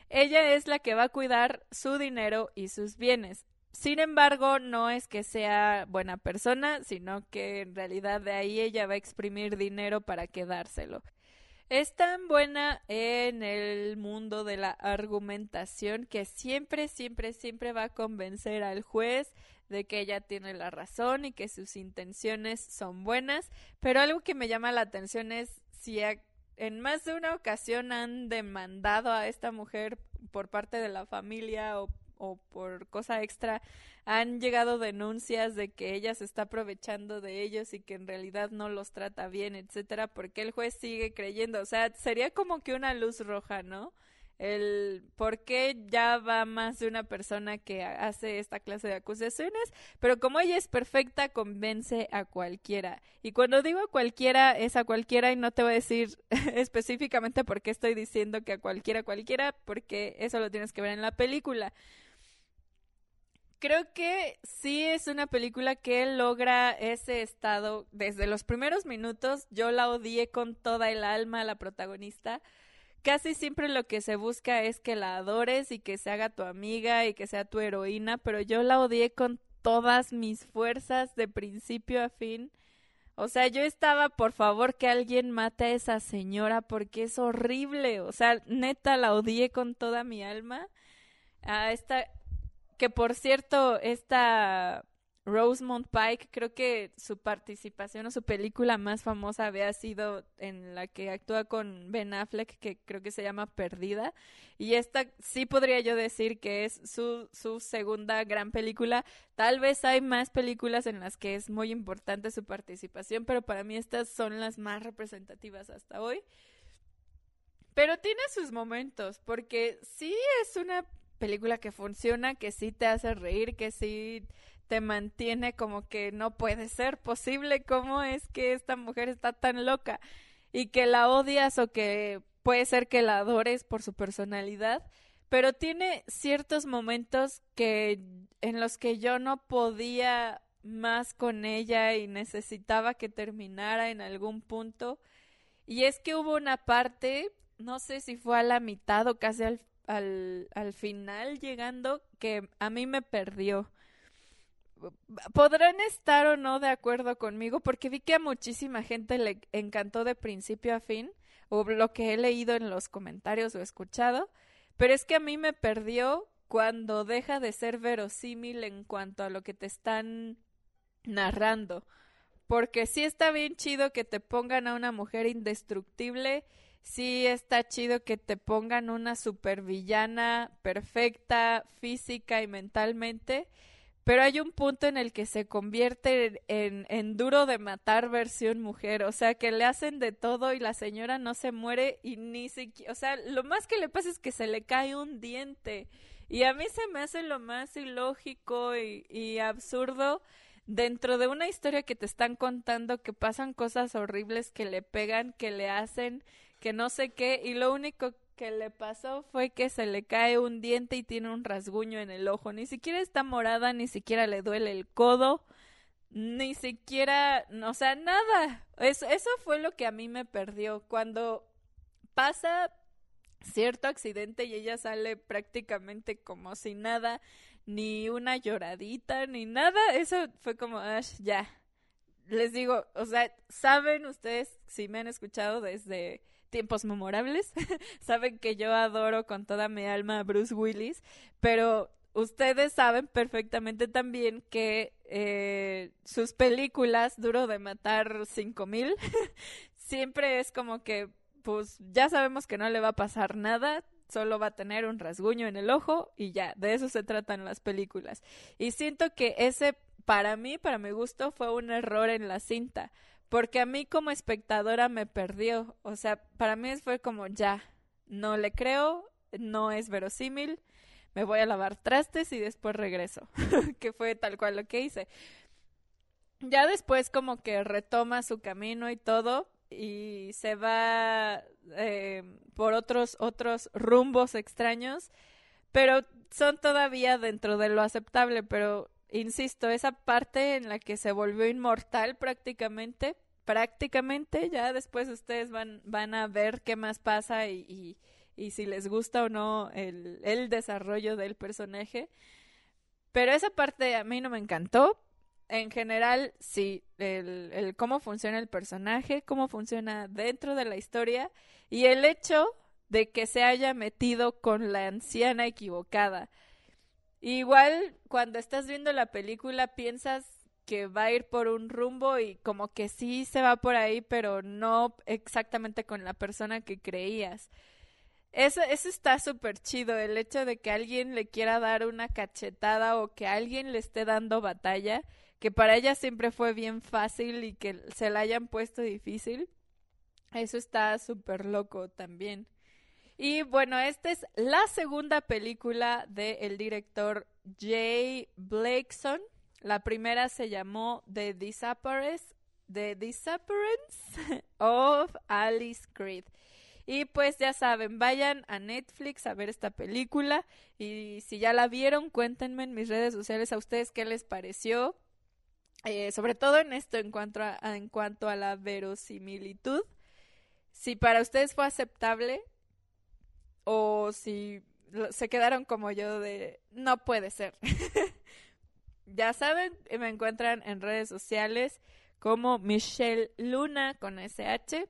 S3: ella es la que va a cuidar su dinero y sus bienes. Sin embargo, no es que sea buena persona, sino que en realidad de ahí ella va a exprimir dinero para quedárselo. Es tan buena en el mundo de la argumentación que siempre, siempre, siempre va a convencer al juez de que ella tiene la razón y que sus intenciones son buenas, pero algo que me llama la atención es si en más de una ocasión han demandado a esta mujer por parte de la familia o, o por cosa extra, han llegado denuncias de que ella se está aprovechando de ellos y que en realidad no los trata bien, etcétera, porque el juez sigue creyendo, o sea, sería como que una luz roja, ¿no? El por qué ya va más de una persona que hace esta clase de acusaciones, pero como ella es perfecta, convence a cualquiera. Y cuando digo a cualquiera, es a cualquiera y no te voy a decir específicamente por qué estoy diciendo que a cualquiera, cualquiera, porque eso lo tienes que ver en la película. Creo que sí es una película que logra ese estado desde los primeros minutos. Yo la odié con toda el alma a la protagonista casi siempre lo que se busca es que la adores y que se haga tu amiga y que sea tu heroína, pero yo la odié con todas mis fuerzas de principio a fin. O sea, yo estaba, por favor, que alguien mate a esa señora porque es horrible. O sea, neta, la odié con toda mi alma. A esta, que por cierto, esta Rosemont Pike, creo que su participación o su película más famosa había sido en la que actúa con Ben Affleck, que creo que se llama Perdida. Y esta sí podría yo decir que es su, su segunda gran película. Tal vez hay más películas en las que es muy importante su participación, pero para mí estas son las más representativas hasta hoy. Pero tiene sus momentos, porque sí es una película que funciona, que sí te hace reír, que sí te mantiene como que no puede ser posible, cómo es que esta mujer está tan loca y que la odias o que puede ser que la adores por su personalidad, pero tiene ciertos momentos que en los que yo no podía más con ella y necesitaba que terminara en algún punto. Y es que hubo una parte, no sé si fue a la mitad o casi al, al, al final llegando, que a mí me perdió podrán estar o no de acuerdo conmigo porque vi que a muchísima gente le encantó de principio a fin o lo que he leído en los comentarios o escuchado, pero es que a mí me perdió cuando deja de ser verosímil en cuanto a lo que te están narrando. Porque sí está bien chido que te pongan a una mujer indestructible, sí está chido que te pongan una supervillana perfecta física y mentalmente, pero hay un punto en el que se convierte en, en, duro de matar versión mujer, o sea, que le hacen de todo y la señora no se muere y ni siquiera, o sea, lo más que le pasa es que se le cae un diente. Y a mí se me hace lo más ilógico y, y absurdo dentro de una historia que te están contando que pasan cosas horribles que le pegan, que le hacen, que no sé qué, y lo único que le pasó fue que se le cae un diente y tiene un rasguño en el ojo. Ni siquiera está morada, ni siquiera le duele el codo, ni siquiera, o sea, nada. Eso, eso fue lo que a mí me perdió. Cuando pasa cierto accidente y ella sale prácticamente como si nada, ni una lloradita, ni nada, eso fue como, ya. Les digo, o sea, saben ustedes, si me han escuchado desde tiempos memorables. saben que yo adoro con toda mi alma a Bruce Willis, pero ustedes saben perfectamente también que eh, sus películas, Duro de Matar 5000, siempre es como que, pues ya sabemos que no le va a pasar nada, solo va a tener un rasguño en el ojo y ya, de eso se tratan las películas. Y siento que ese, para mí, para mi gusto, fue un error en la cinta, porque a mí como espectadora me perdió, o sea, para mí fue como ya, no le creo, no es verosímil, me voy a lavar trastes y después regreso, que fue tal cual lo que hice. Ya después como que retoma su camino y todo y se va eh, por otros otros rumbos extraños, pero son todavía dentro de lo aceptable, pero insisto, esa parte en la que se volvió inmortal prácticamente, prácticamente, ya después ustedes van, van a ver qué más pasa y, y, si les gusta o no el, el desarrollo del personaje. Pero esa parte a mí no me encantó. En general, sí, el, el cómo funciona el personaje, cómo funciona dentro de la historia y el hecho de que se haya metido con la anciana equivocada. Igual cuando estás viendo la película piensas que va a ir por un rumbo y como que sí se va por ahí, pero no exactamente con la persona que creías. Eso, eso está súper chido, el hecho de que alguien le quiera dar una cachetada o que alguien le esté dando batalla, que para ella siempre fue bien fácil y que se la hayan puesto difícil. Eso está súper loco también. Y bueno, esta es la segunda película del director Jay Blakeson. La primera se llamó The Disappearance, The Disappearance of Alice Creed. Y pues ya saben, vayan a Netflix a ver esta película y si ya la vieron, cuéntenme en mis redes sociales a ustedes qué les pareció. Eh, sobre todo en esto en cuanto a, en cuanto a la verosimilitud. Si para ustedes fue aceptable, o si se quedaron como yo de no puede ser. ya saben, me encuentran en redes sociales como Michelle Luna con SH.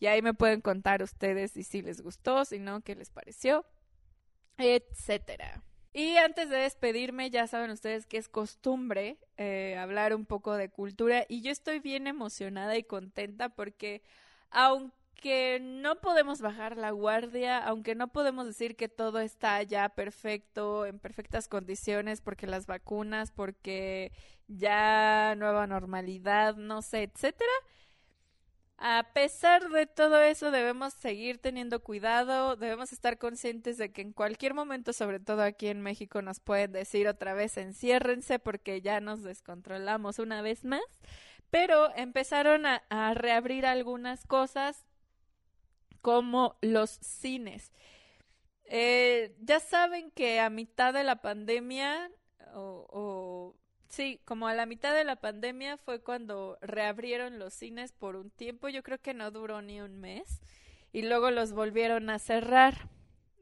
S3: Y ahí me pueden contar ustedes si, les gustó, si no, qué les pareció, etcétera. Y antes de despedirme, ya saben ustedes que es costumbre eh, hablar un poco de cultura y yo estoy bien emocionada y contenta porque aunque no podemos bajar la guardia, aunque no podemos decir que todo está ya perfecto, en perfectas condiciones, porque las vacunas, porque ya nueva normalidad, no sé, etcétera, a pesar de todo eso, debemos seguir teniendo cuidado, debemos estar conscientes de que en cualquier momento, sobre todo aquí en México, nos pueden decir otra vez enciérrense porque ya nos descontrolamos una vez más. Pero empezaron a, reabrir algunas cosas como los cines. Eh, ya saben que a mitad de la pandemia o Sí, como a la mitad de la pandemia fue cuando reabrieron los cines por un tiempo, yo creo que no duró ni un mes, y luego los volvieron a cerrar.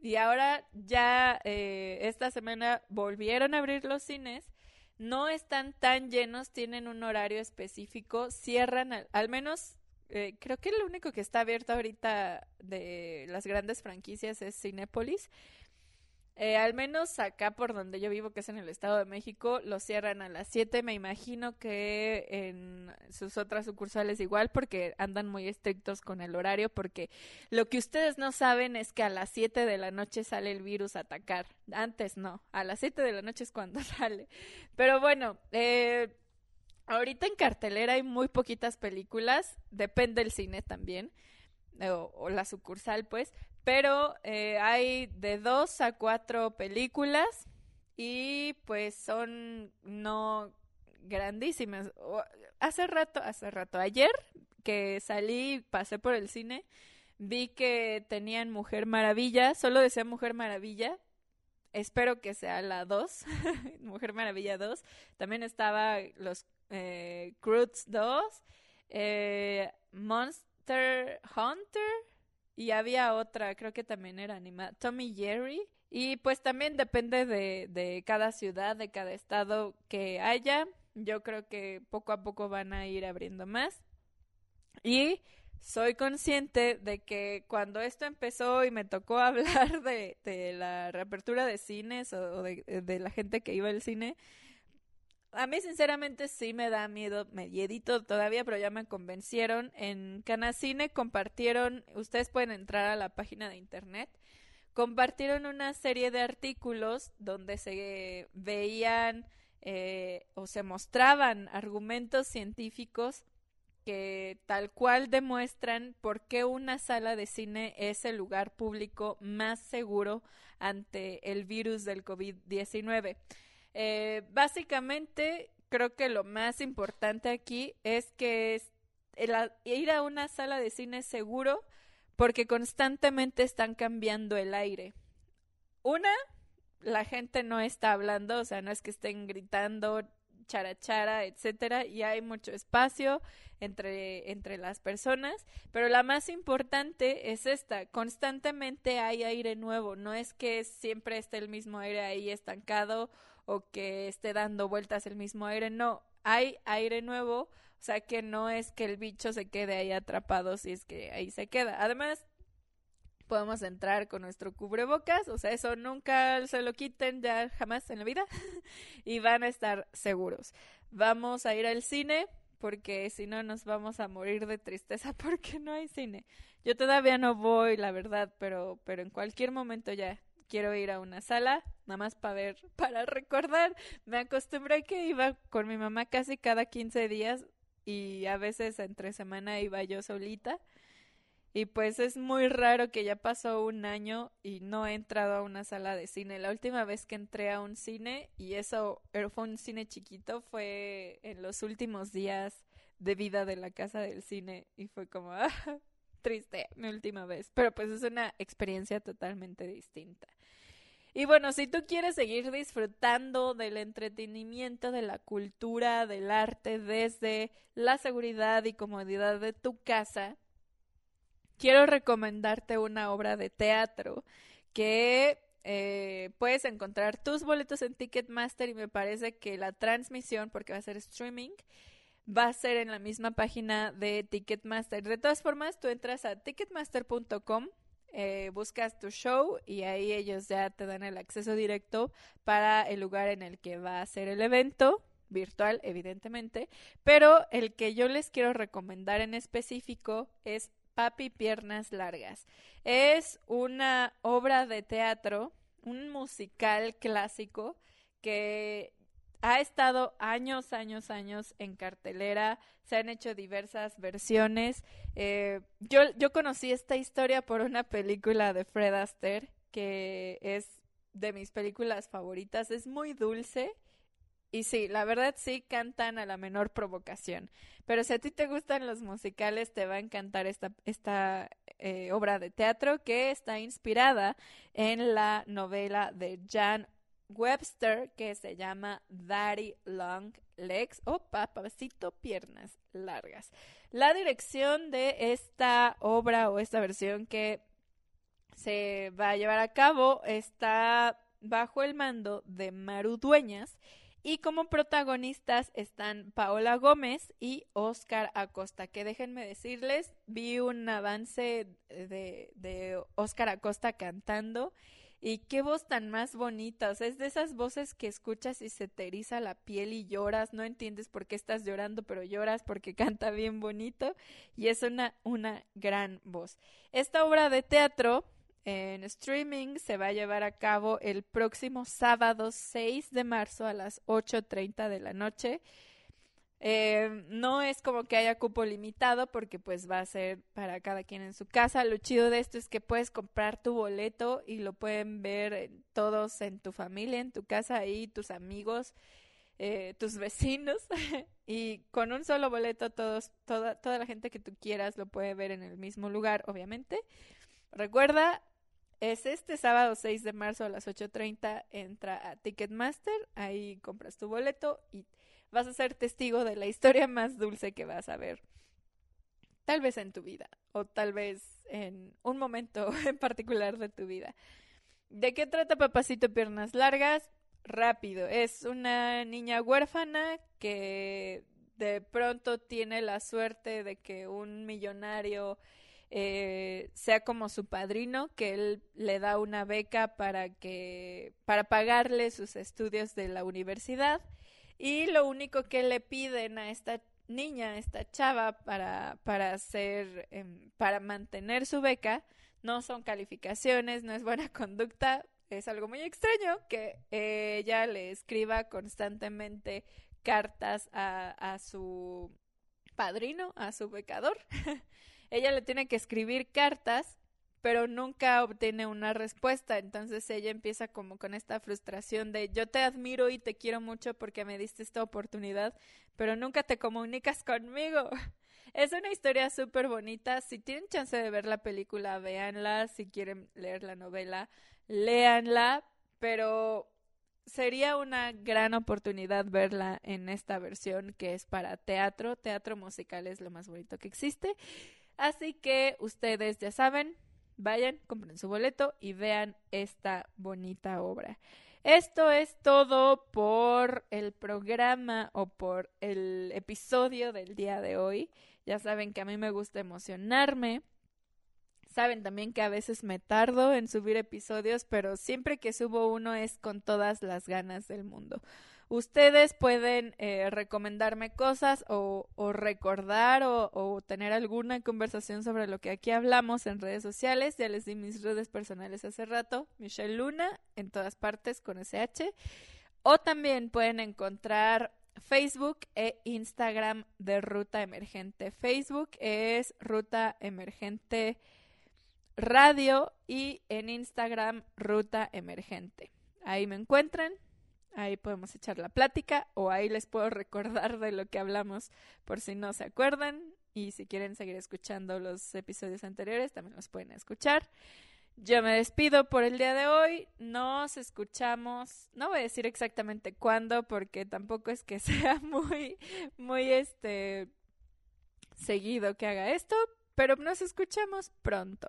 S3: Y ahora ya eh, esta semana volvieron a abrir los cines, no están tan llenos, tienen un horario específico, cierran al, menos eh, creo que lo único que está abierto ahorita de las grandes franquicias es Cinépolis eh, al menos acá por donde yo vivo, que es en el Estado de México, lo cierran a las 7. Me imagino que en sus otras sucursales igual, porque andan muy estrictos con el horario, porque lo que ustedes no saben es que a las 7 de la noche sale el virus a atacar. Antes no, a las 7 de la noche es cuando sale. Pero bueno, eh, ahorita en cartelera hay muy poquitas películas, depende del cine también. O, la sucursal, pues, pero eh, hay de dos a cuatro películas y pues son no grandísimas. Hace rato, hace rato, ayer que salí, pasé por el cine, vi que tenían Mujer Maravilla, solo decía Mujer Maravilla. Espero que sea la 2, Mujer Maravilla 2. También estaba los eh, 2, eh, Monster Hunter, y había otra, creo que también era animada, Tommy Jerry. Y pues también depende de, de cada ciudad, de cada estado que haya. Yo creo que poco a poco van a ir abriendo más. Y soy consciente de que cuando esto empezó y me tocó hablar de, de la reapertura de cines o, de, de, la gente que iba al cine, a mí sinceramente sí me da miedo, mediedito todavía, pero ya me convencieron. En Canacine compartieron, ustedes pueden entrar a la página de internet, compartieron una serie de artículos donde se veían eh, o se mostraban argumentos científicos que tal cual demuestran por qué una sala de cine es el lugar público más seguro ante el virus del COVID-19. Eh, básicamente, creo que lo más importante aquí es que es ir a una sala de cine seguro porque constantemente están cambiando el aire. Una, la gente no está hablando, o sea, no es que estén gritando charachara, etcétera, y hay mucho espacio entre, entre las personas, pero la más importante es esta, constantemente hay aire nuevo, no es que siempre esté el mismo aire ahí estancado o que esté dando vueltas el mismo aire, no, hay aire nuevo, o sea que no es que el bicho se quede ahí atrapado si es que ahí se queda. Además, podemos entrar con nuestro cubrebocas, o sea, eso nunca se lo quiten ya jamás en la vida y van a estar seguros. Vamos a ir al cine porque si no nos vamos a morir de tristeza porque no hay cine. Yo todavía no voy, la verdad, pero pero en cualquier momento ya quiero ir a una sala, nada más para ver, para recordar. Me acostumbré que iba con mi mamá casi cada 15 días y a veces entre semana iba yo solita. Y pues es muy raro que ya pasó un año y no he entrado a una sala de cine. La última vez que entré a un cine, y eso fue un cine chiquito, fue en los últimos días de vida de la casa del cine. Y fue como, ah, triste, mi última vez. Pero pues es una experiencia totalmente distinta. Y bueno, si tú quieres seguir disfrutando del entretenimiento, de la cultura, del arte desde la seguridad y comodidad de tu casa, quiero recomendarte una obra de teatro que eh, puedes encontrar tus boletos en Ticketmaster y me parece que la transmisión, porque va a ser streaming, va a ser en la misma página de Ticketmaster. De todas formas, tú entras a ticketmaster.com eh, buscas tu show y ahí ellos ya te dan el acceso directo para el lugar en el que va a ser el evento virtual, evidentemente, pero el que yo les quiero recomendar en específico es Papi Piernas Largas. Es una obra de teatro, un musical clásico que ha estado años, años, años en cartelera, se han hecho diversas versiones. Eh, yo, yo conocí esta historia por una película de Fred Astaire, que es de mis películas favoritas, es muy dulce. Y sí, la verdad sí cantan a la menor provocación. Pero si a ti te gustan los musicales, te va a encantar esta, esta eh, obra de teatro que está inspirada en la novela de Jan Webster que se llama Daddy Long Legs o Papacito Piernas Largas. La dirección de esta obra o esta versión que se va a llevar a cabo está bajo el mando de Maru Dueñas y como protagonistas están Paola Gómez y Oscar Acosta, que déjenme decirles, vi un avance de, de Oscar Acosta cantando y qué voz tan más bonita, o sea, es de esas voces que escuchas y se te la piel y lloras, no entiendes por qué estás llorando, pero lloras porque canta bien bonito y es una, una gran voz. Esta obra de teatro en streaming se va a llevar a cabo el próximo sábado 6 de marzo a las 8.30 de la noche eh, no es como que haya cupo limitado porque pues va a ser para cada quien en su casa. Lo chido de esto es que puedes comprar tu boleto y lo pueden ver todos en tu familia, en tu casa, ahí tus amigos, eh, tus vecinos y con un solo boleto todos, toda, toda la gente que tú quieras lo puede ver en el mismo lugar, obviamente. Recuerda, es este sábado 6 de marzo a las 8.30, entra a Ticketmaster, ahí compras tu boleto y vas a ser testigo de la historia más dulce que vas a ver. Tal vez en tu vida o tal vez en un momento en particular de tu vida. ¿De qué trata Papacito Piernas Largas? Rápido, es una niña huérfana que de pronto tiene la suerte de que un millonario eh, sea como su padrino, que él le da una beca para que para pagarle sus estudios de la universidad y lo único que le piden a esta niña, a esta chava, para, para hacer, em, para mantener su beca, no son calificaciones, no es buena conducta, es algo muy extraño que ella le escriba constantemente cartas a, a su padrino, a su becador. ella le tiene que escribir cartas pero nunca obtiene una respuesta. Entonces ella empieza como con esta frustración de yo te admiro y te quiero mucho porque me diste esta oportunidad, pero nunca te comunicas conmigo. Es una historia súper bonita. Si tienen chance de ver la película, véanla. Si quieren leer la novela, léanla. Pero sería una gran oportunidad verla en esta versión que es para teatro. Teatro musical es lo más bonito que existe. Así que ustedes ya saben, Vayan, compren su boleto y vean esta bonita obra. Esto es todo por el programa o por el episodio del día de hoy. Ya saben que a mí me gusta emocionarme. Saben también que a veces me tardo en subir episodios, pero siempre que subo uno es con todas las ganas del mundo. Ustedes pueden eh, recomendarme cosas o, recordar o, tener alguna conversación sobre lo que aquí hablamos en redes sociales. Ya les di mis redes personales hace rato. Michelle Luna, en todas partes con SH. O también pueden encontrar Facebook e Instagram de Ruta Emergente. Facebook es Ruta Emergente Radio y en Instagram Ruta Emergente. Ahí me encuentran. Ahí podemos echar la plática o ahí les puedo recordar de lo que hablamos por si no se acuerdan y si quieren seguir escuchando los episodios anteriores también los pueden escuchar. Yo me despido por el día de hoy. Nos escuchamos. No voy a decir exactamente cuándo porque tampoco es que sea muy muy este seguido que haga esto, pero nos escuchamos pronto.